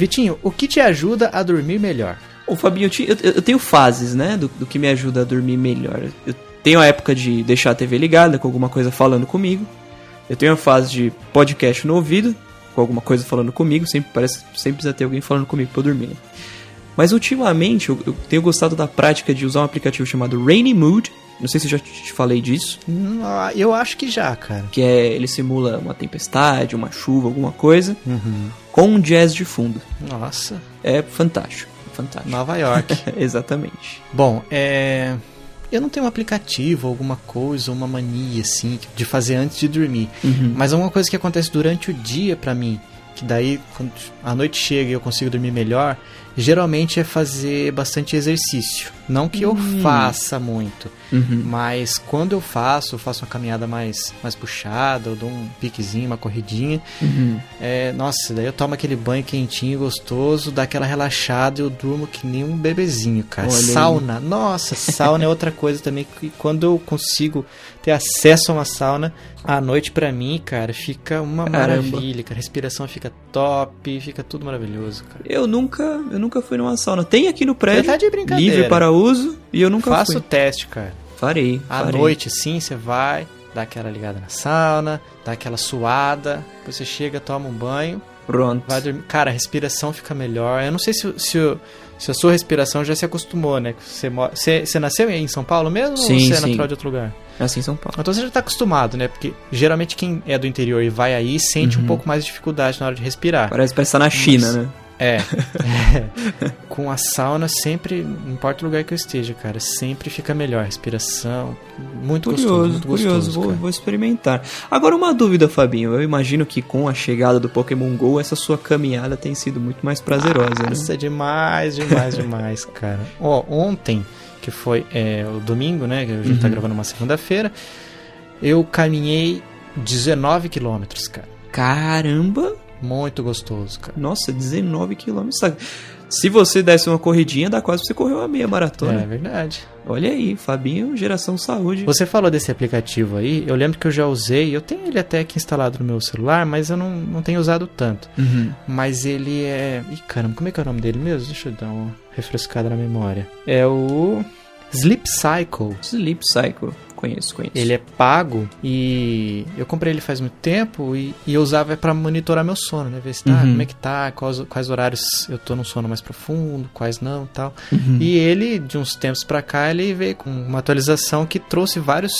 Vitinho, o que te ajuda a dormir melhor? Ô, Fabinho, eu, eu- eu tenho fases, né, do, do que me ajuda a dormir melhor. Eu tenho a época de deixar a TV ligada, com alguma coisa falando comigo. Eu tenho a fase de podcast no ouvido, com alguma coisa falando comigo. Sempre parece sempre precisa ter alguém falando comigo pra eu dormir. Mas ultimamente eu, eu tenho gostado da prática de usar um aplicativo chamado Rainy Mood. Não sei se eu já te falei disso. Hum, ah, Eu acho que já, cara. Que é ele simula uma tempestade, uma chuva, alguma coisa, com um jazz de fundo. Nossa, É fantástico. Fantástico. Nova York. Exatamente. Bom, é. Eu não tenho um aplicativo, alguma coisa, uma mania assim de fazer antes de dormir. Uhum. Mas alguma coisa que acontece durante o dia pra mim, que daí quando a noite chega e eu consigo dormir melhor, geralmente é fazer bastante exercício. Não que eu Hum. faça muito, Uhum. mas quando eu faço, eu faço uma caminhada mais, mais puxada, eu dou um piquezinho, uma corridinha. Uhum. É, nossa, daí eu tomo aquele banho quentinho, gostoso, dá aquela relaxada e eu durmo que nem um bebezinho, cara. Olha aí. sauna, nossa, sauna é outra coisa também que quando eu consigo ter acesso a uma sauna, à noite pra mim, cara, fica uma Caramba. maravilha, cara. A respiração fica top, fica tudo maravilhoso, cara. Eu nunca, eu nunca fui numa sauna. Tem aqui no prédio, tá livre para uso, e eu nunca Faça o fui. teste, cara. Farei, À farei. noite, sim, você vai, dá aquela ligada na sauna, dá aquela suada, você chega, toma um banho, Pronto. Vai dormir. Cara, a respiração fica melhor. Eu não sei se, se, se a sua respiração já se acostumou, né? Você, você, você nasceu em São Paulo mesmo Sim, ou você é sim. natural de outro lugar? É assim em São Paulo. Então você já tá acostumado, né? Porque geralmente quem é do interior e vai aí sente Uhum. um pouco mais de dificuldade na hora de respirar. Parece, parece estar na China, né? É. É. Com a sauna, sempre, não importa o lugar que eu esteja, cara, sempre fica melhor. a Respiração, muito gostoso. Curioso, Muito curioso. gostoso, Vou, vou experimentar. Agora, uma dúvida, Fabinho. Eu imagino que com a chegada do Pokémon GO, essa sua caminhada tem sido muito mais prazerosa, né? Nossa, demais, demais, demais, cara. Ó, ontem, que foi é, o domingo, né? Que a gente tá Uhum. gravando uma segunda-feira, eu caminhei 19 quilômetros, cara. Caramba! Muito gostoso, cara. Nossa, 19 quilômetros. Se você desse uma corridinha, dá quase pra você correr uma meia É maratona. verdade. Olha aí, Fabinho, geração saúde. Você falou desse aplicativo aí, eu lembro que eu já usei, eu tenho ele até aqui instalado no meu celular, mas eu não, não tenho usado tanto. Uhum. Mas ele é. Ih, caramba, como é que é o nome dele mesmo? Deixa eu dar uma refrescada na memória. É o. Sleep Cycle. Sleep Cycle. Conheço, conheço. Ele é pago e eu comprei ele faz muito tempo e, e eu usava pra monitorar meu sono, né? Ver se tá, Uhum. como é que tá, quais, quais horários eu tô num sono mais profundo, quais não tal. Uhum. E ele, de uns tempos pra cá, ele veio com uma atualização que trouxe vários,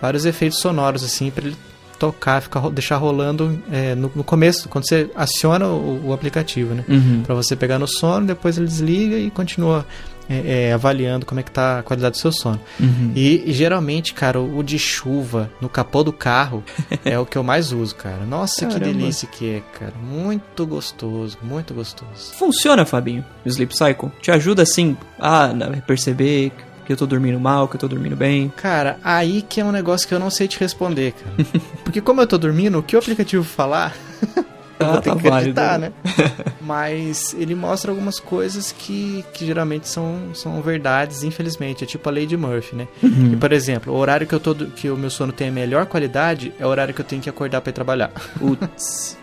vários efeitos sonoros, assim, pra ele tocar, ficar, deixar rolando é, no, no começo, quando você aciona o, o aplicativo, né? Uhum. Pra você pegar no sono, depois ele desliga e continua é, é, avaliando como é que tá a qualidade do seu sono. Uhum. E, e geralmente, cara, o o de chuva no capô do carro é o que eu mais uso, cara. Nossa, que Caramba. delícia que é, cara. Muito gostoso, muito gostoso. Funciona, Fabinho, o Sleep Cycle? Te ajuda, assim, a a perceber que eu tô dormindo mal, que eu tô dormindo bem? Cara, aí que é um negócio que eu não sei te responder, cara. Porque como eu tô dormindo, o que o aplicativo falar, eu Ah, vou ter tá que válido. acreditar, né? Mas ele mostra algumas coisas que, que geralmente são, são verdades, infelizmente. É tipo a lei de Murphy, né? Uhum. E, por exemplo, o horário que, eu tô, que o meu sono tem a melhor qualidade é o horário que eu tenho que acordar pra ir trabalhar. Putz.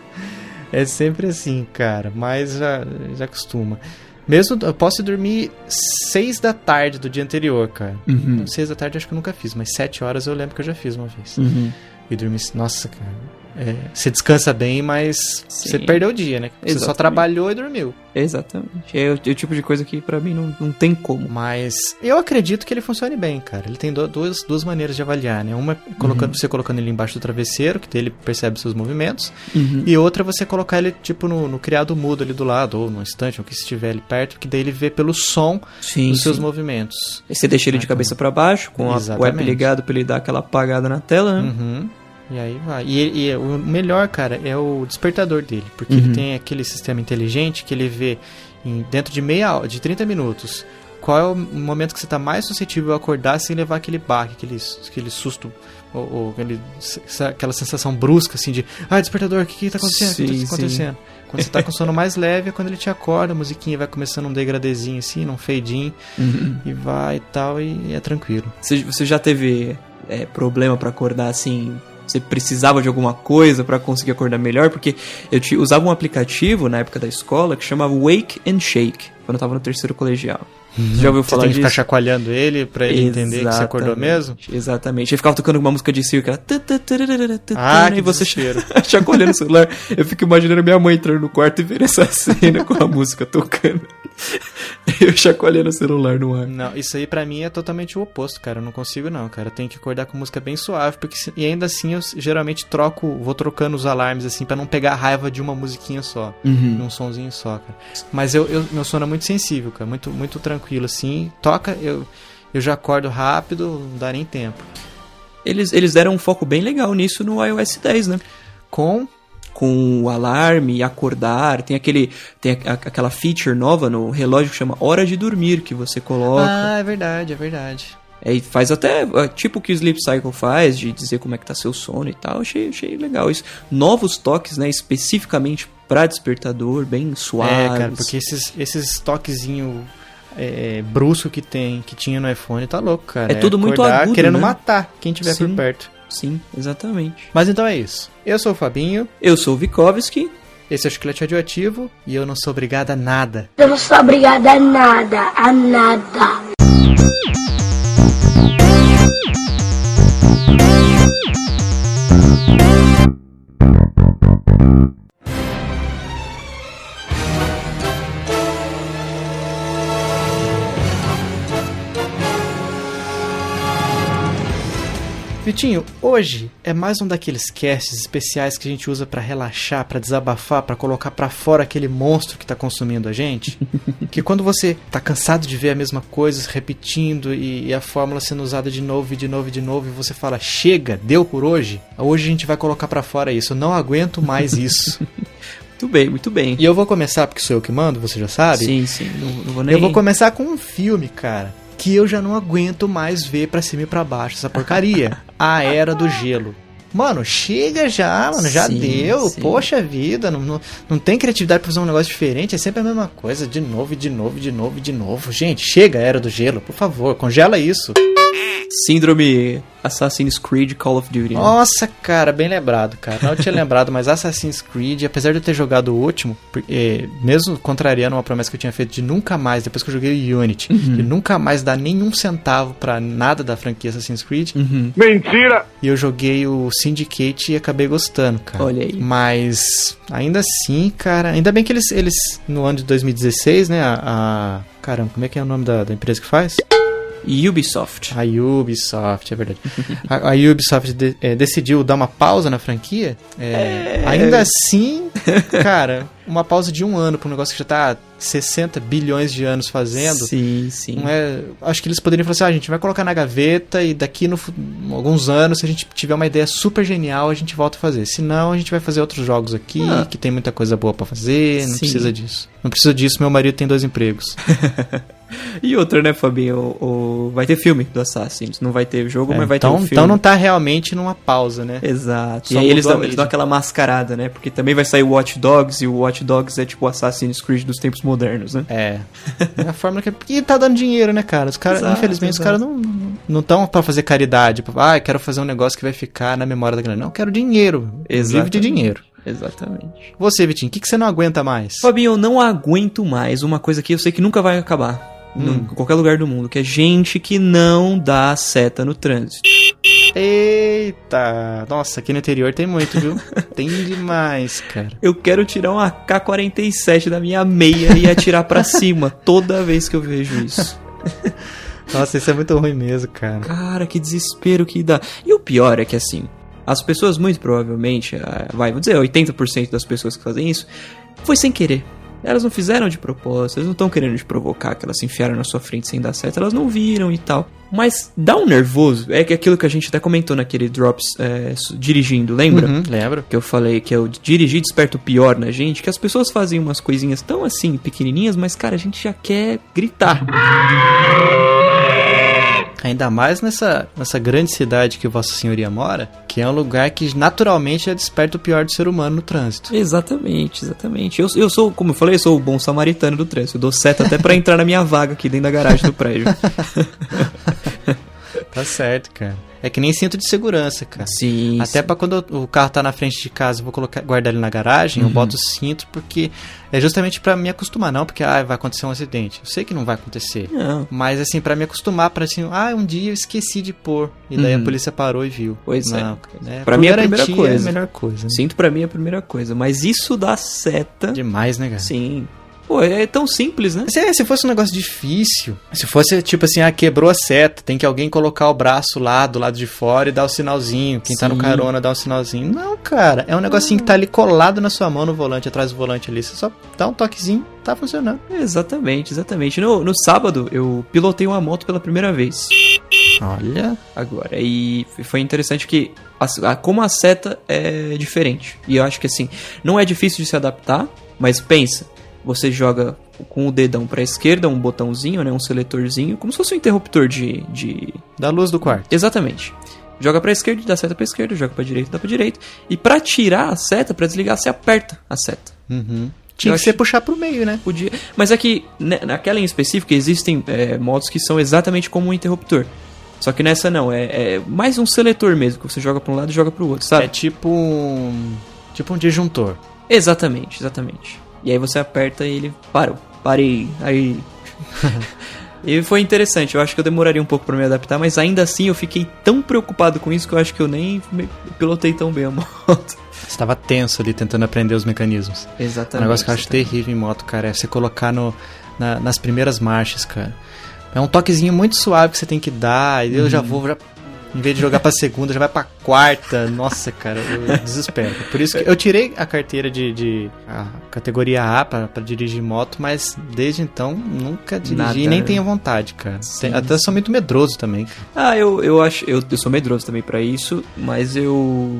É sempre assim, cara, mas já, já costuma. Mesmo eu posso dormir 6 da tarde do dia anterior, cara. Uhum. 6 da tarde acho que eu nunca fiz, mas 7 horas eu lembro que eu já fiz uma vez. Uhum. E dormir. Nossa, cara. É, você descansa bem, mas você Sim. perdeu o dia, né? Você só trabalhou e dormiu. Exatamente. É o, é o tipo de coisa que pra mim não, não tem como. Mas eu acredito que ele funcione bem, cara. Ele tem do- duas, duas maneiras de avaliar, né? Uma é colocando, você colocando ele embaixo do travesseiro, que ele percebe seus movimentos. Uhum. E outra é você colocar ele, tipo, no, no criado mudo ali do lado, ou no estante, ou que estiver ali perto, que daí ele vê pelo som Sim, seus sim. movimentos. Aí você deixa ele de Ah, cabeça pra baixo, com a, o app ligado pra ele dar aquela apagada na tela, né? Uhum. E aí vai. E, e o melhor, cara, é o despertador dele. Porque Uhum. ele tem aquele sistema inteligente que ele vê em- dentro de meia hora, de 30 minutos, qual é o momento que você está mais suscetível a acordar sem levar aquele baque, aquele, aquele susto, ou, ou aquele, aquela sensação brusca, assim, de ah, despertador, o que está acontecendo? O que Sim, tá acontecendo? Quando você tá com sono mais leve é quando ele te acorda, a musiquinha vai começando um degradezinho assim, um fade-in, Uhum. e vai e tal, e é tranquilo. Você, você já teve é, problema pra acordar assim, você precisava de alguma coisa para conseguir acordar melhor, porque eu te, usava um aplicativo na época da escola que chamava Wake and Shake, quando eu tava no terceiro colegial. Você já ouviu Você falar tem que disso? ficar chacoalhando ele pra ele entender que você acordou mesmo? Exatamente. Ele ficava tocando uma música de circo, ela... Ah, e que você chacoalhando o celular. Eu fico imaginando minha mãe entrando no quarto e vendo essa cena com a música tocando. Eu chacoalhando o celular no ar. Não, isso aí pra mim é totalmente o oposto, cara. Eu não consigo não, cara. Eu tenho que acordar com música bem suave, porque se- e ainda assim eu geralmente troco, vou trocando os alarmes assim pra não pegar a raiva de uma musiquinha só, de Uhum. um sonzinho só, cara. Mas eu, eu- meu sono é muito sensível, cara, muito muito tranquilo assim. Toca, eu eu já acordo rápido, não dá nem tempo. Eles, eles deram um foco bem legal nisso no iOS 10, né? Com Com o alarme, acordar, tem aquele tem a- aquela feature nova no relógio que chama hora de dormir que você coloca. Ah, é verdade, é verdade. É, e faz até é, tipo o que o Sleep Cycle faz, de dizer como é que tá seu sono e tal. Achei, achei legal isso. Novos toques, né, especificamente pra despertador, bem suaves. É, cara, porque esses esses toquezinho é, brusco que tem, que tinha no iPhone, tá louco, cara. É tudo muito agudo, querendo né? matar quem tiver por Sim. perto. Sim, exatamente. Mas então é isso. Eu sou o Fabinho, Eu sou o Vikovski. esse é o Chiclete Radioativo e eu não sou obrigado a nada. Eu não sou obrigada a nada, a nada. Vitinho, hoje é mais um daqueles casts especiais que a gente usa pra relaxar, pra desabafar, pra colocar pra fora aquele monstro que tá consumindo a gente. que quando você tá cansado de ver a mesma coisa se repetindo e, e a fórmula sendo usada de novo e de novo e de novo e você fala, chega, deu por hoje. Hoje a gente vai colocar pra fora isso. Eu não aguento mais isso. Muito bem, muito bem. e eu vou começar porque sou eu que mando, você já sabe. Sim, sim. Não, não vou nem... Eu vou começar com um filme, cara, que eu já não aguento mais ver pra cima e pra baixo essa porcaria. A Era do Gelo. Mano, chega já, mano, já Sim, deu. sim. Poxa vida, não, não, não tem criatividade pra fazer um negócio diferente, é sempre a mesma coisa, de novo, e de novo, e de novo, e de novo. Gente, chega a Era do Gelo, por favor, congela isso. Síndrome Assassin's Creed Call of Duty. né? Nossa, cara, bem lembrado, cara. Não tinha lembrado, mas Assassin's Creed, apesar de eu ter jogado o último, por- eh, mesmo contrariando uma promessa que eu tinha feito de nunca mais, depois que eu joguei o Unity, de nunca mais dar nenhum centavo pra nada da franquia Assassin's Creed, Uhum. e eu joguei o Syndicate e acabei gostando, cara. Olha aí. Mas, ainda assim, cara, ainda bem que eles, eles no ano de 2016, né, a... a- Caramba, como é que é o nome da, da empresa que faz? Ubisoft. A Ubisoft, é verdade. A, a Ubisoft de- é, decidiu dar uma pausa na franquia. É, Ainda assim, cara, uma pausa de um ano pra um negócio que já tá há 60 bilhões de anos fazendo. Sim, sim. Não é, acho que eles poderiam falar assim: ah, a gente vai colocar na gaveta e daqui no alguns anos, se a gente tiver uma ideia super genial, a gente volta a fazer. Se não, a gente vai fazer outros jogos aqui, Ah. que tem muita coisa boa pra fazer, não Sim. precisa disso. Não precisa disso, meu marido tem dois empregos. E outra, né, Fabinho? O, o- Vai ter filme do Assassins. Não vai ter jogo, É, mas vai então, ter um filme. então não tá realmente numa pausa, né? Exato. Só e aí eles dão, eles dão aquela mascarada, né? Porque também vai sair o Watch Dogs, e o Watch Dogs é tipo o Assassin's Creed dos tempos modernos, né? É. É a forma que. E tá dando dinheiro, né, cara? Os caras, Exato, infelizmente, os exato. caras não não estão pra fazer caridade. Ah, quero fazer um negócio que vai ficar na memória da galera. Não, eu quero dinheiro. Vive de Exatamente. dinheiro. Exatamente. Você, Vitinho, o que, que você não aguenta mais? Fabinho, eu não aguento mais uma coisa que eu sei que nunca vai acabar. Hum. Em qualquer lugar do mundo, que é gente que não dá seta no trânsito. Eita! Nossa, aqui no interior tem muito, viu? tem demais, cara. Eu quero tirar um AK-47 da minha meia e atirar pra cima toda vez que eu vejo isso. Nossa, isso é muito ruim mesmo, cara. Cara, que desespero que dá. E o pior é que assim, as pessoas muito provavelmente, ah, vai, vou dizer, 80% das pessoas que fazem isso, foi sem querer. Elas não fizeram de propósito, elas não estão querendo te provocar, que elas se enfiaram na sua frente sem dar certo, elas não viram e tal. Mas dá um nervoso, é que aquilo que a gente até comentou naquele Drops é, dirigindo, lembra? Uhum, lembro. Que eu falei que é o dirigir desperta o pior na gente, que as pessoas fazem umas coisinhas tão assim, pequenininhas, mas cara, a gente já quer gritar. Ainda mais nessa, nessa grande cidade que Vossa Senhoria mora, que é um lugar que naturalmente já desperta o pior do ser humano no trânsito. Exatamente, exatamente. Eu, eu sou, como eu falei, eu sou o bom samaritano do trânsito. Eu dou seta até pra entrar na minha vaga aqui dentro da garagem do prédio. Tá certo, cara. É que nem cinto de segurança, cara. Sim. Até pra quando o carro tá na frente de casa, eu vou colocar, guardar ele na garagem, eu Uhum. boto o cinto porque é justamente pra me acostumar, não porque ah, vai acontecer um acidente. Eu sei que não vai acontecer. Não. Mas assim, pra me acostumar, pra assim, ah, um dia eu esqueci de pôr. E daí Uhum. a polícia parou e viu. Pois é. não, né? Pra Por mim é a primeira coisa. É a melhor coisa. né? Cinto pra mim é a primeira coisa. Mas isso da seta. Demais, né, cara? Sim. Pô, é tão simples, né? Se, é, se fosse um negócio difícil, se fosse tipo assim, ah, quebrou a seta, tem que alguém colocar o braço lá do lado de fora e dar o sinalzinho. Quem tá no Sim. carona dá o sinalzinho. Não, cara, é um negocinho que tá ali colado na sua mão no volante, atrás do volante ali. Você só dá um toquezinho, tá funcionando. Exatamente, exatamente. No, no sábado eu pilotei uma moto pela primeira vez. Olha. Agora, e foi interessante que a- a- como a seta é diferente. E eu acho que assim, não é difícil de se adaptar, mas pensa, você joga com o dedão pra esquerda, um botãozinho, né, um seletorzinho, como se fosse um interruptor de, de Da luz do quarto. Exatamente. Joga pra esquerda, dá seta pra esquerda, joga pra direita, dá pra direita. E pra tirar a seta, pra desligar, você aperta a seta. Uhum. Tinha Eu que ser puxar pro meio, né? Podia. Mas é que né, naquela em específico existem é, motos que são exatamente como um interruptor. Só que nessa não, é, é mais um seletor mesmo, que você joga pra um lado e joga pro outro, sabe? É tipo um. Tipo um disjuntor. Exatamente, exatamente. E aí você aperta e ele parou. Parei. Aí. e foi interessante, eu acho que eu demoraria um pouco pra me adaptar, mas ainda assim eu fiquei tão preocupado com isso que eu acho que eu nem pilotei tão bem a moto. Você tava tenso ali tentando aprender os mecanismos. Exatamente. Um negócio que eu acho terrível em moto, cara, é você colocar no, na- nas primeiras marchas, cara. É um toquezinho muito suave que você tem que dar, e eu já vou, já, em vez de jogar pra segunda, já vai pra quarta. Nossa, cara, eu desespero. Por isso que eu tirei a carteira de, de a categoria A pra, pra dirigir moto, mas desde então nunca dirigi Nada. e nem tenho vontade, cara. Tem- até sou muito medroso também. Ah, eu, eu acho. Eu, eu sou medroso também pra isso, mas eu.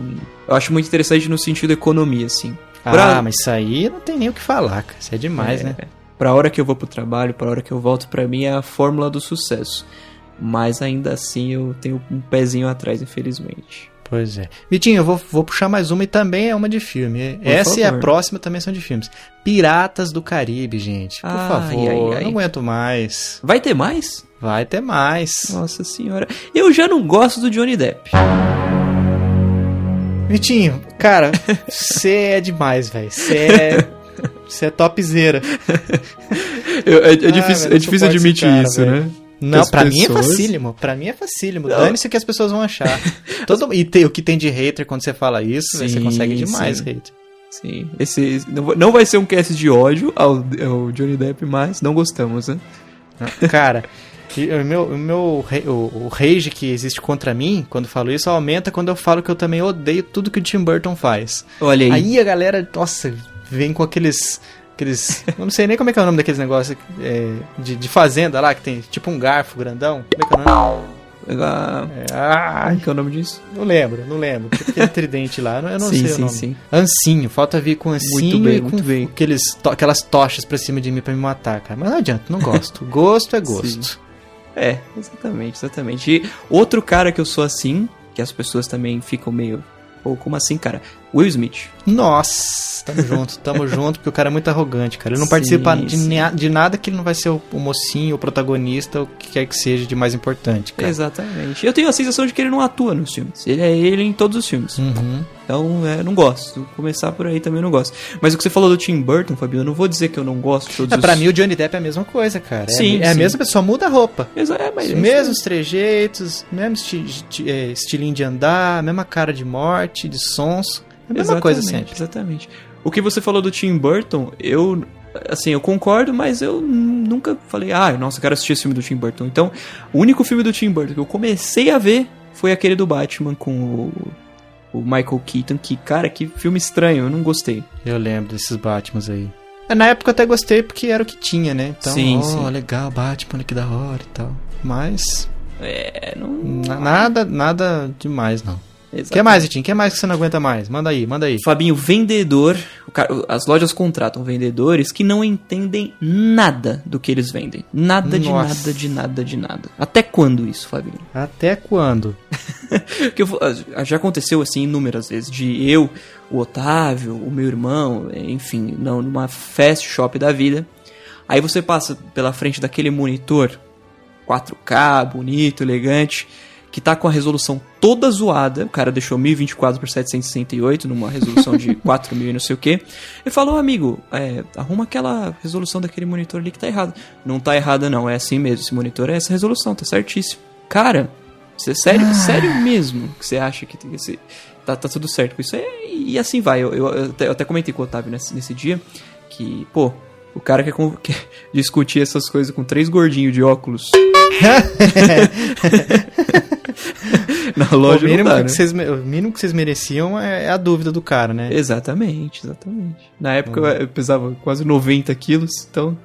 Eu acho muito interessante no sentido economia, assim. Pra- Ah, mas isso aí não tem nem o que falar, cara. Isso é demais, É, né? Pra hora que eu vou pro trabalho, pra hora que eu volto, pra mim é a fórmula do sucesso. Mas ainda assim eu tenho um pezinho atrás, infelizmente. Pois é. Vitinho, eu vou, vou puxar mais uma e também é uma de filme. Por Essa e a favor. próxima também são de filmes. Piratas do Caribe, gente. Por Ai, favor, ai, ai. não aguento mais. Vai ter mais? Vai ter mais. Nossa senhora. Eu já não gosto do Johnny Depp. Vitinho, cara, você é demais, velho. Você é. Você é topzera. Eu- é, é Ah, difícil, é difícil admitir cara, isso, velho. né? Não, as pra mim é pessoas- facílimo. Pra mim é facílimo. Dane-se o que as pessoas vão achar. Todo... E tem, o que tem de hater quando você fala isso, você Sim, consegue demais sim. hater. Sim. Esse, não, vai- ser um cast de ódio ao, ao Johnny Depp, mas não gostamos, né? Cara, e o meu, o, meu o, o rage que existe contra mim, quando falo isso, aumenta quando eu falo que eu também odeio tudo que o Tim Burton faz. Olha aí. Aí a galera, nossa, vem com aqueles. Aqueles eu não sei nem como é que é o nome daqueles negócios é, de, de fazenda lá, que tem tipo um garfo grandão. Como é que é o nome? Ah, É, ah, que é o nome disso? não lembro, não lembro. Tipo aquele tridente lá, eu não sim, sei sim, o nome. sim. Ancinho, falta vir com ancinho bem, e com muito bem. Aqueles to- aquelas tochas pra cima de mim pra me matar, cara. Mas não adianta, não gosto. Gosto é gosto. É, exatamente, exatamente. E outro cara que eu sou assim, que as pessoas também ficam meio. Pô, como assim, cara? Will Smith. Nossa, tamo junto, tamo junto, porque o cara é muito arrogante, cara. Ele não Sim, participa de, de nada que ele não vai ser o, o mocinho, o protagonista, o que quer que seja de mais importante, cara. Exatamente. Eu tenho a sensação de que ele não atua nos filmes. Ele é ele em todos os filmes. Uhum. Então, é, não gosto. Começar por aí também não gosto. Mas o que você falou do Tim Burton, Fabio, eu não vou dizer que eu não gosto de todos É, os pra mim o Johnny Depp é a mesma coisa, cara. É, Sim, é a sim. mesma pessoa, muda a roupa. Exa- É, mas Os é mesmos isso trejeitos, mesmo esti- esti- é, estilinho de andar, mesma cara de morte, de sons. É a mesma Exatamente, coisa sempre. Exatamente. O que você falou do Tim Burton, eu. Assim, eu concordo, mas eu nunca falei, ah, nossa, eu quero assistir esse filme do Tim Burton. Então, o único filme do Tim Burton que eu comecei a ver foi aquele do Batman com o, o Michael Keaton, que, cara, que filme estranho, eu não gostei. Eu lembro desses Batmans aí. É, Na época eu até gostei porque era o que tinha, né? Então, Sim, ó, sim. legal, Batman, que da hora e tal. Mas, É, não. na- nada, nada demais, não. O Exato. que mais, Vitinho? O que mais que você não aguenta mais? Manda aí, manda aí. Fabinho, vendedor. o cara- as lojas contratam vendedores que não entendem nada do que eles vendem. Nada de Nossa. nada, de nada, de nada. Até quando isso, Fabinho? Até quando? Vou- ah, já aconteceu assim inúmeras vezes de eu, o Otávio, o meu irmão, enfim, não, numa fast shop da vida. Aí você passa pela frente daquele monitor 4K, bonito, elegante, que tá com a resolução toda zoada. O cara deixou 1024 por 768 numa resolução de 4000 e não sei o que. Ele falou, amigo, é, arruma aquela resolução daquele monitor ali que tá errado. Não tá errada não, é assim mesmo. Esse monitor é essa resolução, tá certíssimo. Cara, você sério, Ah. sério mesmo que você acha que tem esse, tá, tá tudo certo com isso? É, e assim vai. Eu, eu, eu até, eu até comentei com o Otávio nesse, nesse dia que, pô, o cara quer, quer discutir essas coisas com três gordinhos de óculos. Na o, loja não mínimo dá, que né? vocês, o mínimo que vocês mereciam é a dúvida do cara, né? Exatamente, exatamente. Na época eu, eu pesava quase 90 quilos, então.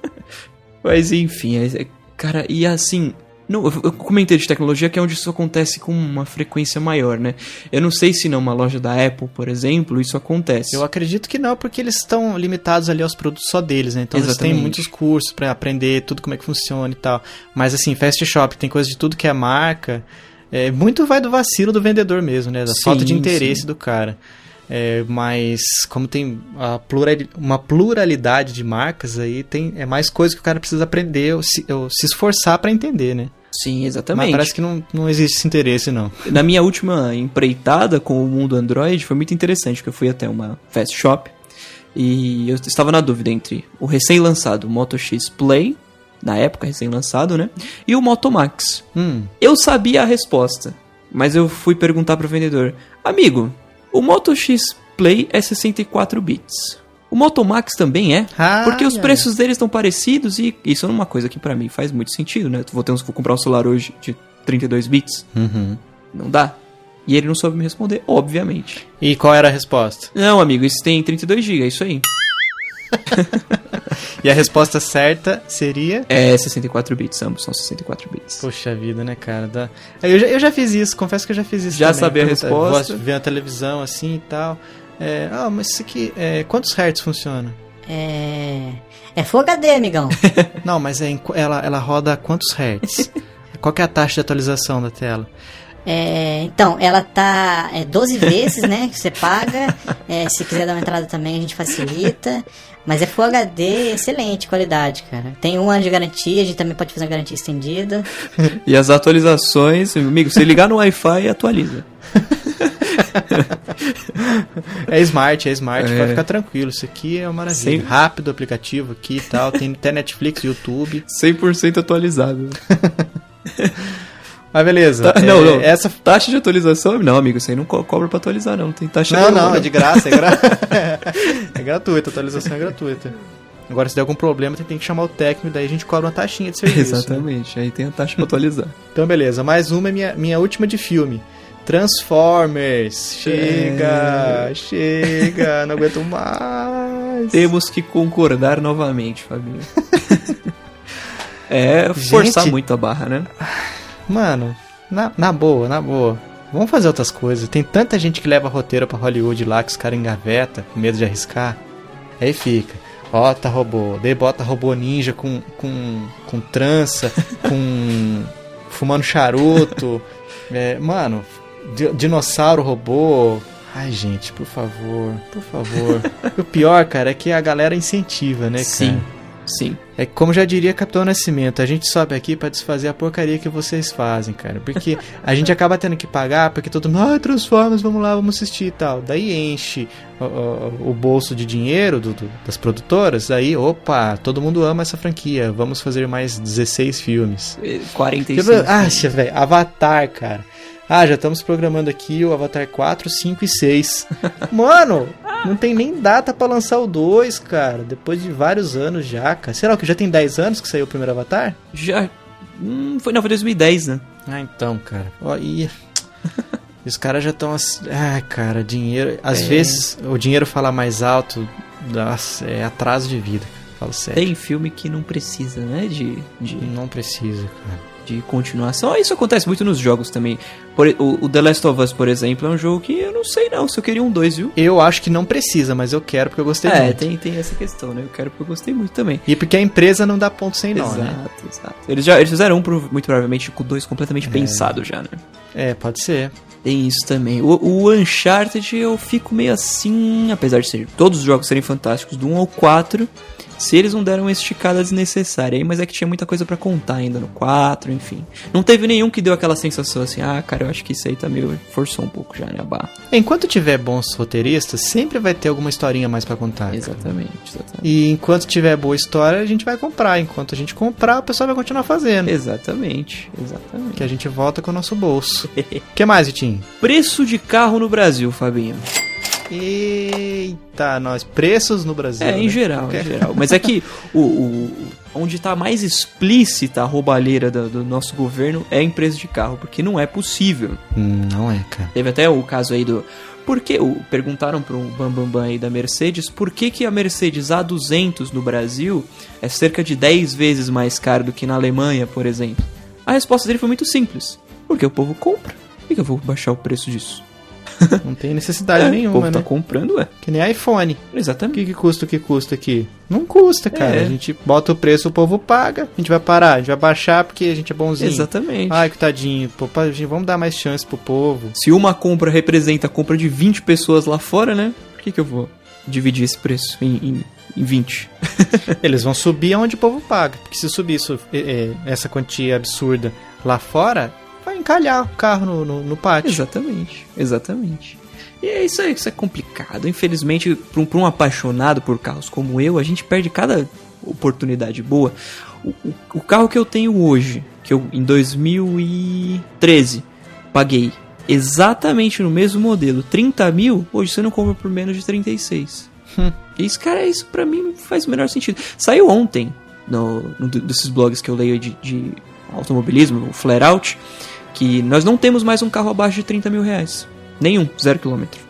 Mas enfim, é- é- cara, e assim. Não, eu comentei de tecnologia que é onde isso acontece com uma frequência maior, né? Eu não sei se numa loja da Apple, por exemplo, isso acontece. Eu acredito que não, porque eles estão limitados ali aos produtos só deles, né? Então eles Exatamente. têm muitos cursos pra aprender tudo como é que funciona e tal. Mas assim, fast shop tem coisa de tudo que é marca. É, muito vai do vacilo do vendedor mesmo, né? Da Sim, falta de interesse sim. do cara. É, mas como tem a plurali- uma pluralidade de marcas aí, tem é mais coisa que o cara precisa aprender ou se, ou se esforçar pra entender, né? Sim, Mas exatamente. parece que não, não existe esse interesse, não. Na minha última empreitada com o mundo Android foi muito interessante, porque eu fui até uma fast shop e eu estava na dúvida entre o recém-lançado Moto X Play, na época recém-lançado, né? E o Moto Max. Hum, Eu sabia a resposta, mas eu fui perguntar pro vendedor: Amigo, o Moto X Play é 64 bits. O Moto Max também é? Ah, Porque os é. preços deles estão parecidos e isso é uma coisa que pra mim faz muito sentido, né? Vou, ter vou comprar um celular hoje de 32 bits. uhum. Não dá. E ele não soube me responder, obviamente. E qual era a resposta? Não, amigo, isso tem 32 GB, é isso aí. E a resposta certa seria. É 64 bits, ambos são 64 bits. Poxa vida, né, cara? Dá- Eu, já, eu já fiz isso, confesso que eu já fiz isso. Já também. sabia a resposta? Gosto de ver a televisão assim e tal. É, ah, mas isso aqui. É, quantos hertz funciona? É. É Full HD, amigão. Não, mas é ela, ela roda a quantos hertz? Qual que é a taxa de atualização da tela? É, então, ela tá é, 12 vezes, né? Que você paga. É, se quiser dar uma entrada também, a gente facilita. Mas é Full HD, excelente qualidade, cara. Tem um ano de garantia, a gente também pode fazer uma garantia estendida. E as atualizações, amigo, se ligar no Wi-Fi, atualiza. É smart, é smart, É. pode ficar tranquilo. Isso aqui é uma maravilha. Sim. Rápido o aplicativo aqui e tal. Tem até Netflix, YouTube. 100% atualizado. Mas beleza. Tá- é, não, não. Essa. Taxa de atualização? Não, amigo, isso aí não co- cobra pra atualizar, não. Tem taxa Não, nenhuma, não, é de graça, é, gra... é gratuito, a atualização é gratuita. Agora, se der algum problema, tem que chamar o técnico, daí a gente cobra uma taxinha de serviço. né? Exatamente, aí tem a taxa pra atualizar. Então, beleza. Mais uma é minha, minha última de filme. Transformers. Chega, É. chega, não aguento mais. Temos que concordar novamente, Fabinho. é forçar Gente. muito a barra, né? Mano, na, na boa, na boa. Vamos fazer outras coisas. Tem tanta gente que leva roteiro pra Hollywood lá que os caras engaveta, com medo de arriscar. Aí fica. Bota robô, daí bota robô ninja com, com, com trança, com. fumando charuto. É, mano, di- dinossauro robô. Ai, gente, por favor, por favor. O pior, cara, é que a galera incentiva, né, cara? Sim, sim. É como já diria Capitão Nascimento, a gente sobe aqui pra desfazer a porcaria que vocês fazem, cara. Porque a gente acaba tendo que pagar, porque todo mundo, ah, Transformers, vamos lá, vamos assistir e tal. Daí enche o, o- o bolso de dinheiro do- do- das produtoras, aí, opa, todo mundo ama essa franquia, vamos fazer mais 16 filmes. É, 45. Ah, velho, Avatar, cara. Ah, já estamos programando aqui o Avatar 4, 5 e 6. Mano, não tem nem data pra lançar o 2, cara. Depois de vários anos já, cara. Sei lá, que já tem 10 anos que saiu o primeiro Avatar? Já. Hum, foi, não, foi 2010, né? Ah, então, cara. Ó, e... os caras já estão. Ah, cara, dinheiro. Às É. vezes o dinheiro fala mais alto. Nossa, é atraso de vida. cara. Falo sério. Tem filme que não precisa, né? De, de, Não precisa, cara. De continuação. Ah, Isso acontece muito nos jogos também. Por, o, o The Last of Us, por exemplo, é um jogo que eu não sei não se eu queria um 2, viu? Eu acho que não precisa, mas eu quero porque eu gostei É, muito. tem, tem essa questão, né? Eu quero porque eu gostei muito também. E porque a empresa não dá ponto sem nó, exato, né? exato. Eles, já, eles fizeram um, muito provavelmente, com o 2 completamente pensado já, né? É, pode ser. Tem isso também. O, o Uncharted eu fico meio assim, apesar de ser, todos os jogos serem fantásticos, do 1 ao 4, Se eles não deram uma esticada desnecessária aí, mas é que tinha muita coisa pra contar ainda no 4, enfim. Não teve nenhum que deu aquela sensação assim, ah, cara, eu acho que isso aí tá meio. forçou um pouco já, né, a barra. Enquanto tiver bons roteiristas, sempre vai ter alguma historinha mais pra contar. Exatamente, exatamente. E enquanto tiver boa história, a gente vai comprar. Enquanto a gente comprar, o pessoal vai continuar fazendo. Exatamente, exatamente. Que a gente volta com o nosso bolso. O que mais, Vitinho? Preço de carro no Brasil, Fabinho. Eita, nós. Preços no Brasil. É, né? em geral, em geral. Mas é que o, o- onde tá mais explícita a roubalheira do, do nosso governo é em preço de carro, porque não é possível. Hum, Não é, cara. Teve até o caso aí do. Por que, o- perguntaram pro Bambambam Bam Bam aí da Mercedes por que, que a Mercedes A200 no Brasil é cerca de 10 vezes mais cara do que na Alemanha, por exemplo? A resposta dele foi muito simples. Porque o povo compra. Por que, que eu vou baixar o preço disso? Não tem necessidade É, o nenhuma, povo né? tá comprando, é. Que nem iPhone. O Exatamente. que, que custa o que custa aqui? Não custa, cara. É. A gente bota o preço, o povo paga. A gente vai parar, a gente vai baixar porque a gente é bonzinho. Exatamente. Ai, que tadinho. Pô, vamos dar mais chance pro povo. Se uma compra representa a compra de 20 pessoas lá fora, né? Por que, que eu vou dividir esse preço em, em, em 20? Eles vão subir onde o povo paga. Porque se subir isso, é, é, essa quantia absurda lá fora, vai encalhar o carro no, no, no pátio. Exatamente, exatamente. E é isso aí, isso é complicado. Infelizmente, para um, um apaixonado por carros como eu, a gente perde cada oportunidade boa. O, o- o carro que eu tenho hoje, que eu em 2013 paguei exatamente no mesmo modelo, 30 mil, hoje você não compra por menos de 36. Hum. Isso, cara, isso pra mim não faz o menor sentido. Saiu ontem, no, no desses blogs que eu leio de, de automobilismo, o Flare Out, que nós não temos mais um carro abaixo de 30 mil reais. Nenhum, zero quilômetro.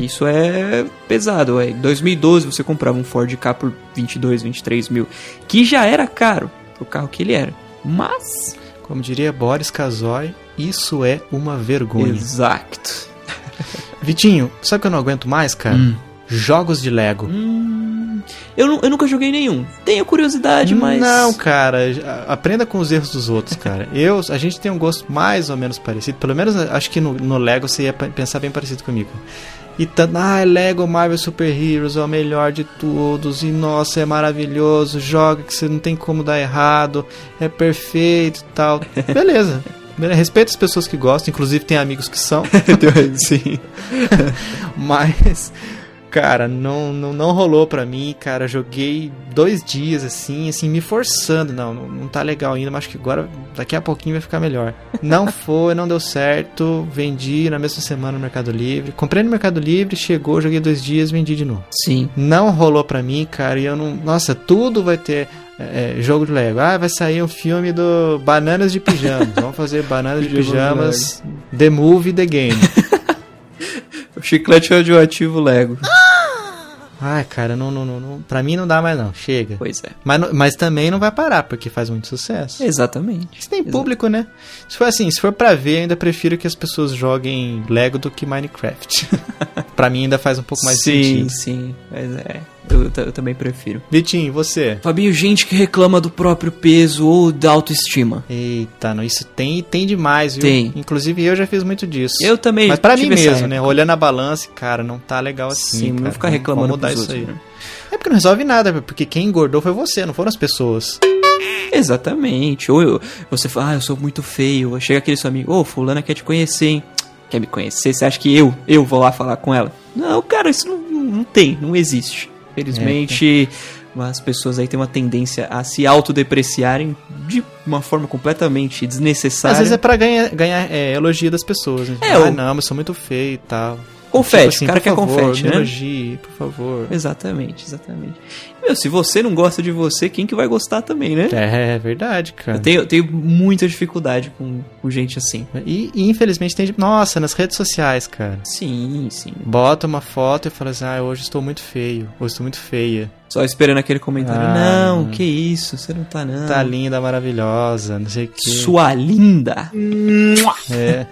Isso é pesado. É. Em 2012 você comprava um Ford K por 22, 23 mil, que já era caro pro carro que ele era. Mas. Como diria Boris Casoy, isso é uma vergonha. Exato. Vitinho, sabe o que eu não aguento mais, cara? Hum. Jogos de Lego. Hum, eu, eu nunca joguei nenhum. Tenho curiosidade, mas. Não, cara, aprenda com os erros dos outros, cara. Eu, a gente tem um gosto mais ou menos parecido. Pelo menos acho que no, no Lego você ia pe- pensar bem parecido comigo. E tanto, ah, Lego Marvel Super Heroes é o melhor de todos. E nossa, é maravilhoso. Joga que você não tem como dar errado. É perfeito e tal. Beleza. Beleza, Respeito as pessoas que gostam, inclusive tem amigos que são. Sim. Mas, cara, não, não, não rolou pra mim, cara. Joguei dois dias assim, assim, me forçando. Não, não, não tá legal ainda, mas acho que agora, daqui a pouquinho vai ficar melhor. Não foi, não deu certo. Vendi na mesma semana no Mercado Livre. Comprei no Mercado Livre, chegou, joguei dois dias, vendi de novo. Sim. Não rolou pra mim, cara, e eu não. Nossa, tudo vai ter. é, é, jogo de Lego. Ah, vai sair um filme do Bananas de Pijamas. Vamos fazer Bananas de Pijamas, The Movie, The Game. O chiclete radioativo Lego. Ai, cara, não, não, não, não. Pra mim não dá mais não. Chega. Pois é. Mas, mas também não vai parar, porque faz muito sucesso. Exatamente. Isso tem público, né? Se for assim, se for pra ver, eu ainda prefiro que as pessoas joguem Lego do que Minecraft. pra mim ainda faz um pouco mais sim, sentido. sim. Mas é. Eu, eu ta- eu também prefiro. Vitinho, você? Fabinho, gente que reclama do próprio peso ou da autoestima. Eita, não, isso tem e tem demais, viu? Tem. Inclusive eu já fiz muito disso. Eu também. Mas pra mim mesmo, né? Olhando a balança, cara, não tá legal assim. Sim, cara. não ficar reclamando vamos mudar isso aí. outros, né? É porque não resolve nada, porque quem engordou foi você, não foram as pessoas. Exatamente. Ou eu- você fala, ah, eu sou muito feio. Chega aquele seu amigo, ô, fulana quer te conhecer, hein? Quer me conhecer? Você acha que eu, eu vou lá falar com ela? Não, cara, isso não, não tem, não existe. Felizmente, as pessoas aí têm uma tendência a se autodepreciarem de uma forma completamente desnecessária. Às vezes é pra ganhar, ganhar é, elogio das pessoas. Né? É, ah, o- não, eu sou muito feio e tal. Confete, Tipo o cara quer favor, confete, me né? elogie, por favor. Exatamente, exatamente. Meu, se você não gosta de você, quem que vai gostar também, né? É, é verdade, cara. Eu tenho, eu tenho muita dificuldade com, com gente assim. E, e, infelizmente tem. Nossa, nas redes sociais, cara. Sim, sim. Bota uma foto e fala assim: ah, hoje estou muito feio, hoje estou muito feia. Só esperando aquele comentário. Ah, não, que isso, você não tá não. Tá linda, maravilhosa, não sei o que. Sua linda. É.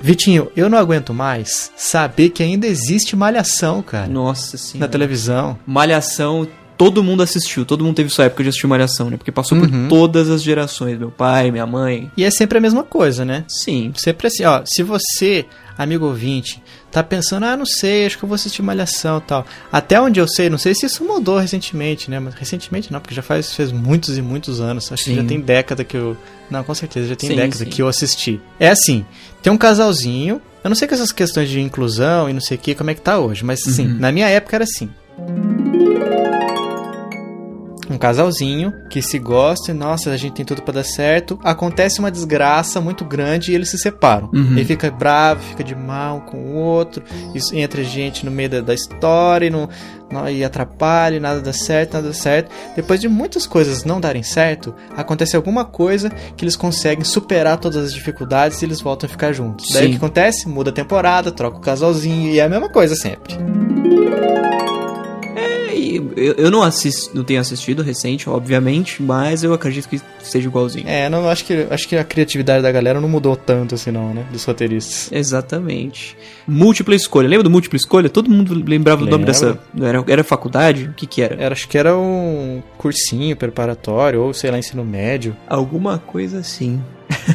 Vitinho, eu não aguento mais saber que ainda existe malhação, cara. Nossa senhora. Na televisão. Malhação todo mundo assistiu, todo mundo teve sua época de assistir Malhação, né? Porque passou por Uhum. todas as gerações, meu pai, minha mãe. E é sempre a mesma coisa, né? Sim. Sempre assim, ó. Se você, amigo ouvinte, tá pensando, ah, não sei, acho que eu vou assistir Malhação e tal. Até onde eu sei, não sei se isso mudou recentemente, né? Mas recentemente não, porque já faz, faz muitos e muitos anos. Acho que Sim. já tem década que eu. Não, com certeza, já tem Sim, década sim. que eu assisti. É assim, tem um casalzinho. Eu não sei com essas questões de inclusão e não sei o que, como é que tá hoje, mas assim, Uhum. na minha época era assim. Um casalzinho que se gosta, e, nossa, a gente tem tudo pra dar certo. Acontece uma desgraça muito grande e eles se separam. Uhum. Ele fica bravo, fica de mal com o outro, isso entra gente no meio da, da história e, não, não- e atrapalha, e nada dá certo, nada dá certo. Depois de muitas coisas não darem certo, acontece alguma coisa que eles conseguem superar todas as dificuldades e eles voltam a ficar juntos. Daí Sim. o que acontece? Muda a temporada, troca o casalzinho e é a mesma coisa sempre. É, eu, eu não assisto, não tenho assistido recente, obviamente, mas eu acredito que seja igualzinho. É, não, acho que, acho que a criatividade da galera não mudou tanto assim não, né? Dos roteiristas. Exatamente. Múltipla escolha. Lembra do múltipla escolha? Todo mundo lembrava o nome Lembro. dessa. Era, era faculdade? O que que era? Era, acho que era um cursinho preparatório, ou sei lá, ensino médio. Alguma coisa assim.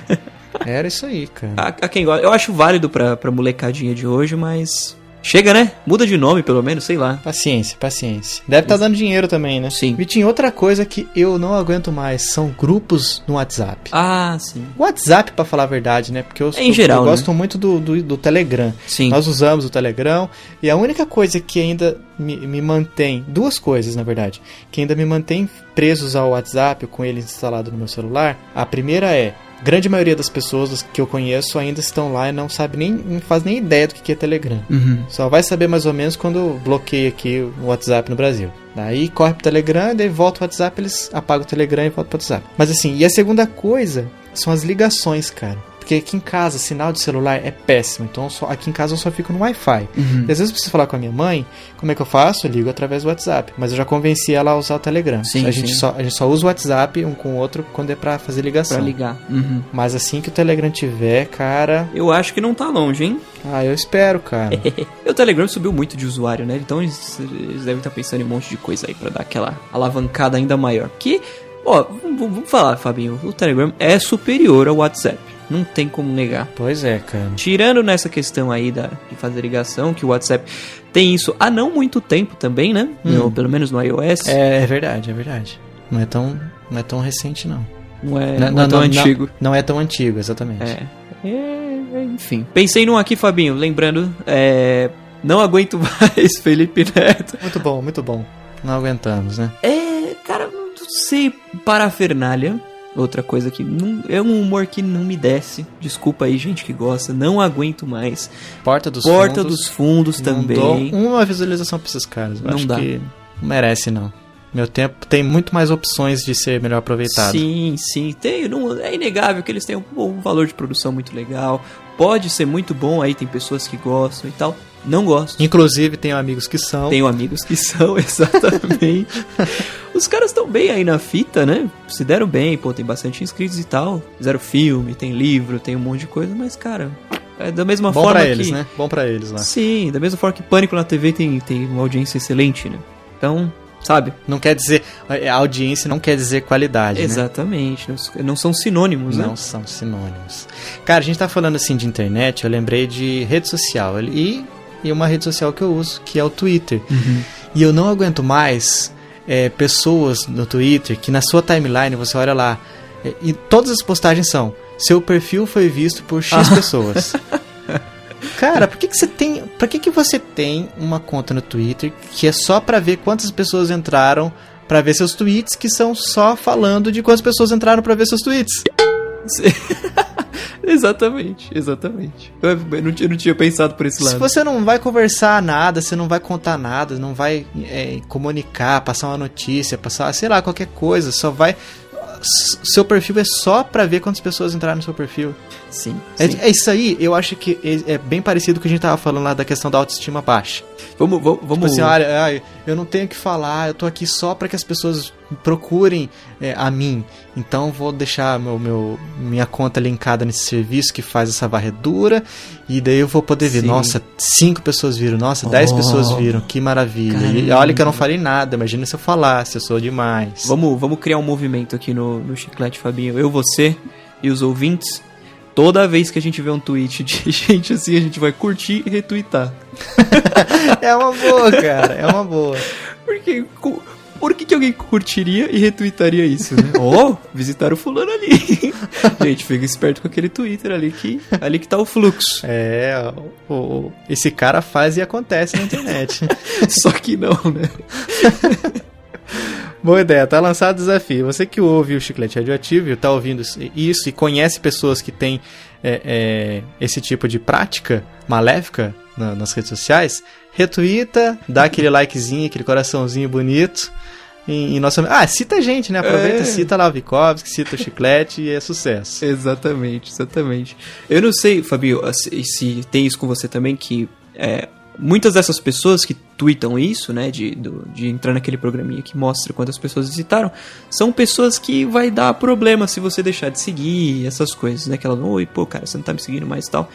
Era isso aí, cara. A, a quem gosta. Eu acho válido pra, pra molecadinha de hoje, mas. Chega, né? Muda de nome, pelo menos, sei lá. Paciência, paciência. Deve estar dando dinheiro também, né? Sim. Vitinho, outra coisa que eu não aguento mais são grupos no WhatsApp. Ah, sim. WhatsApp, pra falar a verdade, né? Porque eu, É em geral, eu né? gosto muito do, do, do Telegram. Sim. Nós usamos o Telegram e a única coisa que ainda me, me mantém, duas coisas na verdade, que ainda me mantém presos ao WhatsApp com ele instalado no meu celular. A primeira é, grande maioria das pessoas que eu conheço ainda estão lá e não sabe nem, não faz nem ideia do que é Telegram. Uhum. Só vai saber mais ou menos quando bloqueia aqui o WhatsApp no Brasil. Daí corre pro Telegram, daí volta o WhatsApp, eles apagam o Telegram e voltam pro WhatsApp. Mas assim, e a segunda coisa são as ligações, cara. Porque aqui em casa, sinal de celular é péssimo. Então só- aqui em casa eu só fico no Wi-Fi. Uhum. E às vezes eu preciso falar com a minha mãe, como é que eu faço? Eu ligo através do WhatsApp. Mas eu já convenci ela a usar o Telegram. Sim, a, gente. Só, a gente só usa o WhatsApp um com o outro quando é pra fazer ligação. Pra ligar. Uhum. Mas assim que o Telegram tiver, cara. Eu acho que não tá longe, hein? Ah, eu espero, cara. E o Telegram subiu muito de usuário, né? Então eles, eles devem estar pensando em um monte de coisa aí pra dar aquela alavancada ainda maior. Que, ó, vamos falar, Fabinho. O Telegram é superior ao WhatsApp. Não tem como negar. pois é, cara. Tirando nessa questão aí da, de fazer ligação, que o WhatsApp tem isso há não muito tempo também, né? No- pelo menos no iOS. É, é verdade, é verdade. Não é tão, não é tão recente, não. Não é, não é tão antigo. Não, é tão antigo, exatamente. É. É, enfim. Pensei num aqui, Fabinho, lembrando, é, não aguento mais Felipe Neto. Muito bom, muito bom. Não aguentamos, né? É, cara, não sei, parafernália. Outra coisa que não, é um humor que não me desce. Desculpa aí, gente que gosta. Não aguento mais. Porta dos Porta Fundos. dos Fundos também. uma visualização pra esses caras. Eu Não acho dá. que não merece, não. Meu tempo tem muito mais opções de ser melhor aproveitado. Sim, sim. Tem, não, é inegável que eles têm um, um valor de produção muito legal. Pode ser muito bom aí, tem pessoas que gostam e tal. Não gosto. Inclusive, tenho amigos que são. Tenho amigos que são, exatamente. Os caras estão bem aí na fita, né? Se deram bem, pô, tem bastante inscritos e tal. Fizeram filme, tem livro, tem um monte de coisa, mas, cara, é da mesma Bom forma pra que... eles, né? Bom pra eles lá. Sim, da mesma forma que Pânico na TV tem, tem uma audiência excelente, né? Então, sabe? Não quer dizer. A audiência não quer dizer qualidade, né? Exatamente. Não, não são sinônimos, né? Não são sinônimos. Cara, a gente tá falando assim de internet, eu lembrei de rede social. E, e uma rede social que eu uso, que é o Twitter. Uhum. E eu não aguento mais é, pessoas no Twitter que na sua timeline você olha lá. é, e todas as postagens são: seu perfil foi visto por X pessoas. Cara, por que, que você tem. Pra que, que você tem uma conta no Twitter que é só pra ver quantas pessoas entraram pra ver seus tweets, que são só falando de quantas pessoas entraram pra ver seus tweets? exatamente, exatamente. Eu, eu não, tinha- eu não tinha pensado por esse Se lado. você não vai conversar nada, você não vai contar nada, não vai é, comunicar, passar uma notícia, passar, sei lá, qualquer coisa, só vai. Seu perfil é só pra ver quantas pessoas entraram no seu perfil. Sim. É, sim. é isso aí, eu acho que é, é bem parecido com o que a gente tava falando lá da questão da autoestima baixa. Vamos, vamos, Tipo vamos. assim, olha, eu não tenho o que falar, eu tô aqui só para que as pessoas procurem é, a mim. Então vou deixar meu, meu, minha conta linkada nesse serviço que faz essa varredura. E daí eu vou poder ver. Sim. Nossa, cinco pessoas viram, nossa, dez Oh. pessoas viram, que maravilha. E Caramba. olha que eu não falei nada, imagina se eu falasse, eu sou demais. Vamos, vamos criar um movimento aqui no, no Chiclete, Fabinho. Eu, você e os ouvintes. Toda vez que a gente vê um tweet de gente assim, a gente vai curtir e retweetar. É uma boa, cara, é uma boa. Porque, por que, que alguém curtiria e retweetaria isso, né? oh, visitar o fulano ali. gente, fica esperto com aquele Twitter ali que, ali que tá o fluxo. É, o, o- esse cara faz e acontece na internet. Só que não, né? Boa ideia, tá lançado o desafio. Você que ouve o Chiclete Radioativo e tá ouvindo isso e conhece pessoas que têm é, é, esse tipo de prática maléfica na- nas redes sociais, retuita, dá aquele likezinho, aquele coraçãozinho bonito. Em, em nossa... Ah, cita a gente, né? Aproveita, É. cita lá o Vikovski, cita o Chiclete e é sucesso. Exatamente, exatamente. Eu não sei, Fabio, se, se tem isso com você também, que é, muitas dessas pessoas que tweetam isso, né, de, do- de entrar naquele programinha que mostra quantas pessoas visitaram, são pessoas que vai dar problema se você deixar de seguir, essas coisas, né, que elas vão, oi, pô, cara, você não tá me seguindo mais e tal.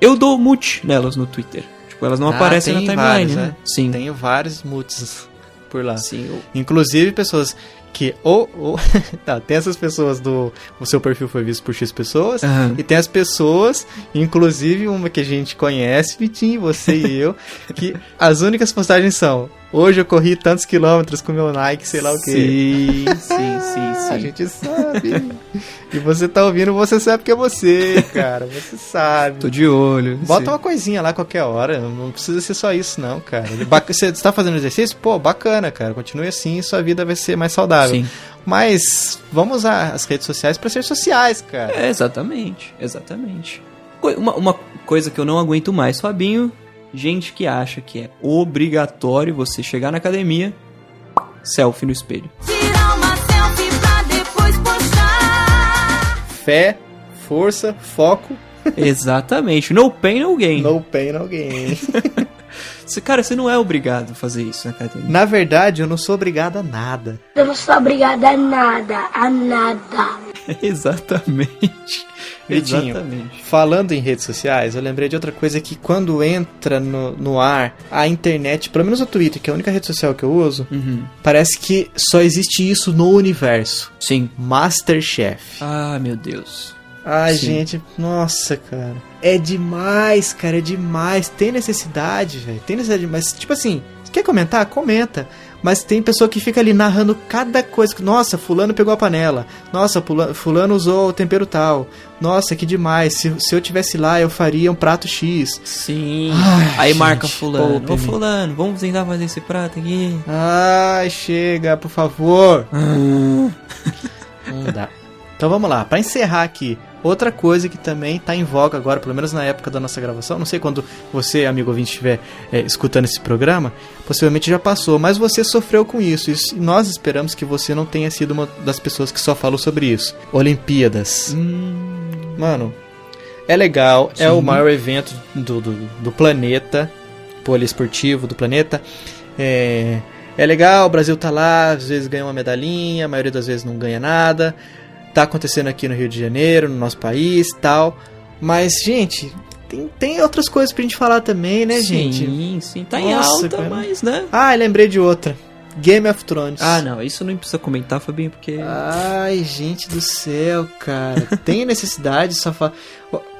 Eu dou mute nelas no Twitter. Tipo, elas não Ah, aparecem na tem timeline, vários, né? né? Sim. Tenho vários mutes por lá. Sim, eu- Inclusive pessoas que ou, ou tá, tem essas pessoas do o seu perfil foi visto por X pessoas Aham. e tem as pessoas, inclusive uma que a gente conhece, Vitinho, você e eu, que as únicas postagens são hoje eu corri tantos quilômetros com meu Nike, sei lá o que. Sim, sim, sim, sim. A gente sabe. e você tá ouvindo, você sabe que é você, cara. Você sabe. Tô de olho. Bota sim. uma coisinha lá qualquer hora, não precisa ser só isso não, cara. Você está fazendo exercício? Pô, bacana, cara. Continue assim e sua vida vai ser mais saudável. Sim. Mas vamos usar as redes sociais para ser sociais, cara. É, exatamente, exatamente. Uma, uma coisa que eu não aguento mais, Fabinho, gente que acha que é obrigatório você chegar na academia, selfie no espelho. Tirar uma selfie pra depois postar. Fé, força, foco, Exatamente. No pain, no gain. no pain, no gain. Cara, você não é obrigado a fazer isso na academia. Na verdade, eu não sou obrigado a nada. Eu não sou obrigada a nada, a nada. Exatamente. Vitinho, Exatamente. Falando em redes sociais, eu lembrei de outra coisa que quando entra no, no ar a internet, pelo menos o Twitter, que é a única rede social que eu uso, Uhum. parece que só existe isso no universo. Sim. Masterchef. Ah, meu Deus. Ai, Sim. gente, nossa, cara. É demais, cara, é demais. Tem necessidade, velho. Tem necessidade, mas tipo assim, quer comentar? Comenta. Mas tem pessoa que fica ali narrando cada coisa. Nossa, fulano pegou a panela. Nossa, fulano usou o tempero tal. Nossa, que demais. Se, se eu tivesse lá, eu faria um prato X. Sim. Ai, Aí gente, marca fulano. Ô, fulano, vamos tentar fazer esse prato aqui. Ai, chega, por favor. Não dá. Então vamos lá, para encerrar aqui, outra coisa que também tá em voga agora, pelo menos na época da nossa gravação, não sei quando você, amigo ouvinte, estiver é, escutando esse programa, possivelmente já passou, mas você sofreu com isso, isso- e nós esperamos que você não tenha sido uma das pessoas que só falou sobre isso. Olimpíadas. Hum, Mano, é legal, é Sim. o maior evento do, do, do planeta, poliesportivo do planeta. É, é legal, o Brasil tá lá, às vezes ganha uma medalhinha, a maioria das vezes não ganha nada. Tá acontecendo aqui no Rio de Janeiro, no nosso país tal. Mas, gente, tem, tem outras coisas pra gente falar também, né, gente? Sim, sim. Tá em Nossa, alta, cara. mas, né? Ah, lembrei de outra. Game of Thrones. Ah, não, isso não precisa comentar, Fabinho, porque. Ai, gente do céu, cara. Tem necessidade de só falar.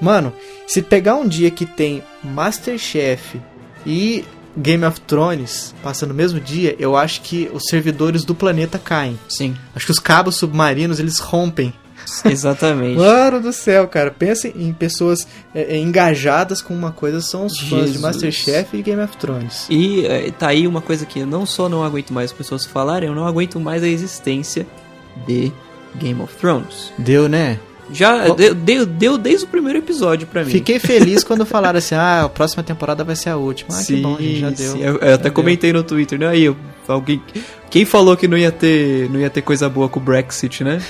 Mano, se pegar um dia que tem Masterchef e Game of Thrones passando no mesmo dia, eu acho que os servidores do planeta caem. Sim, Acho que os cabos submarinos eles rompem. exatamente. Mano do céu, cara. Pensa em pessoas é, é, engajadas com uma coisa, são os fãs de Jesus. Masterchef e Game of Thrones. E é, tá aí uma coisa que eu não só não aguento mais as pessoas falarem, eu não aguento mais a existência de Game of Thrones. Deu, né? Já deu, deu, deu desde o primeiro episódio pra mim. Fiquei feliz quando falaram assim: ah, a próxima temporada vai ser a última. Ah, que sim, bom, gente, já deu. sim. Eu, eu até Já comentei no Twitter, né? Aí, alguém. Quem falou que não ia ter, não ia ter coisa boa com o Brexit, né?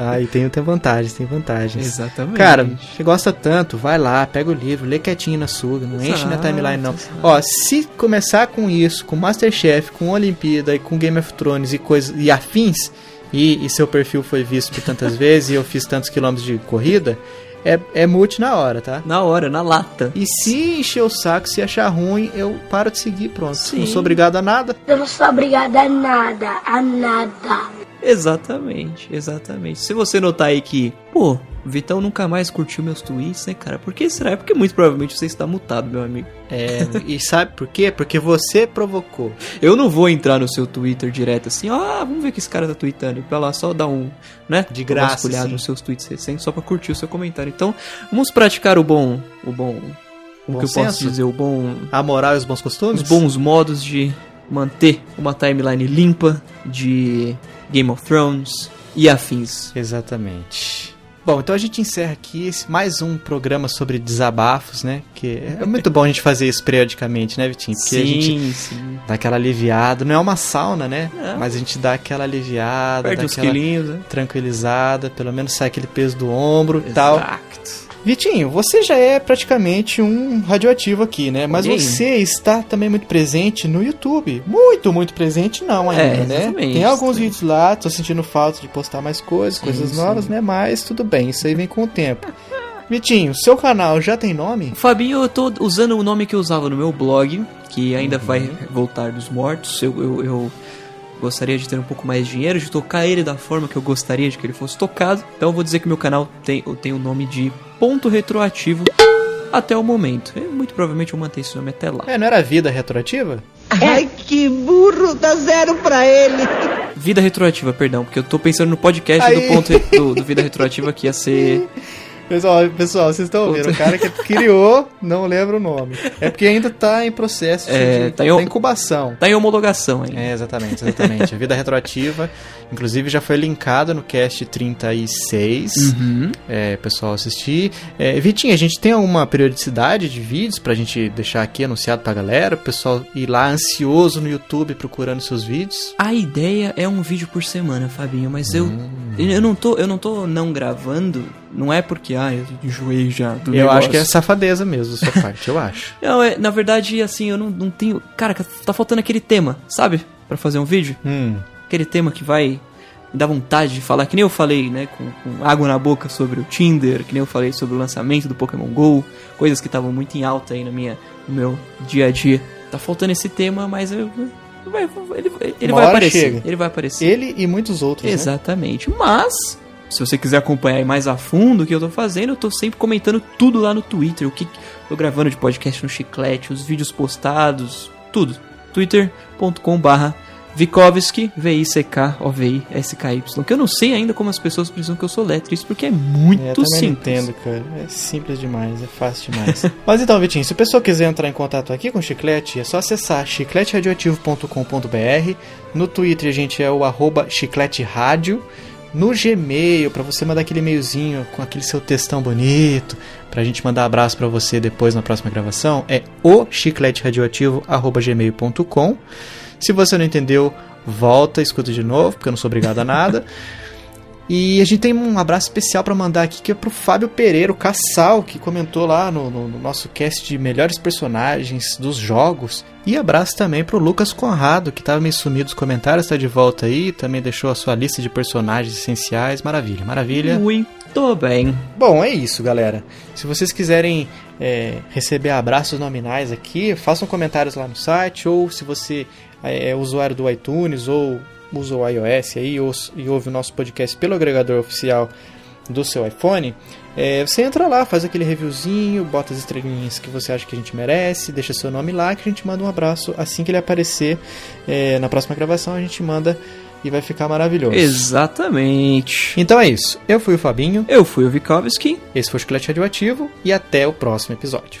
Ah, e tem, tem vantagens, tem vantagens. Exatamente. Cara, você gosta tanto, vai lá, pega o livro, lê quietinho na sua, não enche na timeline não. exato. Ó, se começar com isso, com Masterchef, com Olimpíada e com Game of Thrones e coisas e afins, e, e seu perfil foi visto por tantas vezes e eu fiz tantos quilômetros de corrida, é, é multi na hora, tá? na hora, na lata. E se encher o saco, se achar ruim, eu paro de seguir, pronto. Sim. Não sou obrigado a nada. Eu não sou obrigada a nada, a nada. Exatamente, exatamente. Se você notar aí que, pô, Vitão nunca mais curtiu meus tweets, né, cara? Por que será? É porque muito provavelmente você está mutado, meu amigo. É, e sabe por quê? Porque você provocou. Eu não vou entrar no seu Twitter direto assim, ah, vamos ver o que esse cara tá tweetando. Pra lá só dar um, né? De uma graça, vasculhada sim. nos seus tweets recentes só pra curtir o seu comentário. Então, vamos praticar o bom, o bom, o Bom que eu posso senso? dizer, o bom, A moral e os bons costumes? os bons modos de manter uma timeline limpa de Game of Thrones e afins. Exatamente. Bom, então a gente encerra aqui esse, mais um programa sobre desabafos, né? Que é muito bom a gente fazer isso periodicamente, né, Vitinho? Porque a gente sim. dá aquela aliviada. Não é uma sauna, né? É. Mas a gente dá aquela aliviada, Perde dá uns aquela quilinhos, né? tranquilizada, pelo menos sai aquele peso do ombro e tal. Exato. Vitinho, você já é praticamente um radioativo aqui, né? Mas você está também muito presente no YouTube. Muito, muito presente não ainda, É, né? Tem alguns exatamente. vídeos lá, tô sentindo falta de postar mais coisas, coisas sim. novas, né? Mas tudo bem, isso aí vem com o tempo. Vitinho, seu canal já tem nome? Fabinho, eu tô usando o nome que eu usava no meu blog, que ainda Uhum. vai voltar dos mortos. Eu, eu, eu gostaria de ter um pouco mais de dinheiro, de tocar ele da forma que eu gostaria de que ele fosse tocado. Então eu vou dizer que meu canal tem, tenho o nome de Ponto Retroativo até o momento. Eu, muito provavelmente eu manter esse nome até lá. É, não era vida retroativa? Ai, que burro, dá zero pra ele. Vida Retroativa, perdão, porque eu tô pensando no podcast do ponto do, do Vida Retroativa que ia ser. Pessoal, pessoal, vocês estão ouvindo? O cara que criou não lembra o nome. É porque ainda tá em processo É, de tá em- tá incubação. Tá em homologação ainda. É, exatamente, exatamente. A vida retroativa, inclusive, já foi linkada no cast 36. Uhum. É, pessoal assistir. É, Vitinho, a gente tem alguma periodicidade de vídeos pra gente deixar aqui anunciado pra galera? O pessoal ir lá ansioso no YouTube procurando seus vídeos? A ideia é um vídeo por semana, Fabinho, mas eu Hum. eu não tô eu não tô não gravando, não é porque ah, eu enjoei já do Eu negócio. acho que é safadeza mesmo da sua parte, eu acho. Não, é, na verdade, assim, eu não, não tenho, cara, tá faltando aquele tema, sabe? Pra fazer um vídeo, Hum. aquele tema que vai me dar vontade de falar, que nem eu falei, né, com, com água na boca sobre o Tinder, que nem eu falei sobre o lançamento do Pokémon GO, coisas que estavam muito em alta aí na minha, no meu dia a dia. Tá faltando esse tema, mas eu, ele, ele vai aparecer. chega. Ele vai aparecer. Ele e muitos outros, né? Exatamente. Mas, se você quiser acompanhar mais a fundo o que eu tô fazendo, eu tô sempre comentando tudo lá no Twitter. O que tô gravando de podcast no Chiclete, os vídeos postados, tudo. twitter.com barra Vikovski, V-I-C-K-O-V-I-S-K-Y. Que eu não sei ainda como as pessoas precisam que eu sou letra, isso porque é muito É, eu simples. entendo, cara. É simples demais, é fácil demais. Mas então, Vitinho, se o pessoal quiser entrar em contato aqui com o Chiclete, é só acessar chicleteradioativo.com.br. No Twitter a gente é o arroba chicleteradio. No Gmail, pra você mandar aquele e-mailzinho com aquele seu textão bonito, pra gente mandar abraço pra você depois na próxima gravação, é o chicleteradioativo.gmail.com. Se você não entendeu, volta, escuta de novo, porque eu não sou obrigado a nada. E a gente tem um abraço especial pra mandar aqui que é pro Fábio Pereira, o Cassal, que comentou lá no, no- no nosso cast de melhores personagens dos jogos. E abraço também pro Lucas Conrado, que tava meio sumido dos comentários, tá de volta aí, também deixou a sua lista de personagens essenciais. Maravilha, maravilha. Muito bem. Bom, é isso, galera. Se vocês quiserem é, receber abraços nominais aqui, façam comentários lá no site, ou se você é, é usuário do iTunes ou usa o iOS aí, ou, e ouve o nosso podcast pelo agregador oficial do seu iPhone, é, você entra lá, faz aquele reviewzinho, bota as estrelinhas que você acha que a gente merece, deixa seu nome lá que a gente manda um abraço assim que ele aparecer é, na próxima gravação, a gente manda e vai ficar maravilhoso. Exatamente. Então é isso. Eu fui o Fabinho. Eu fui o Vikovski. Esse foi o Chiclete Radioativo e até o próximo episódio.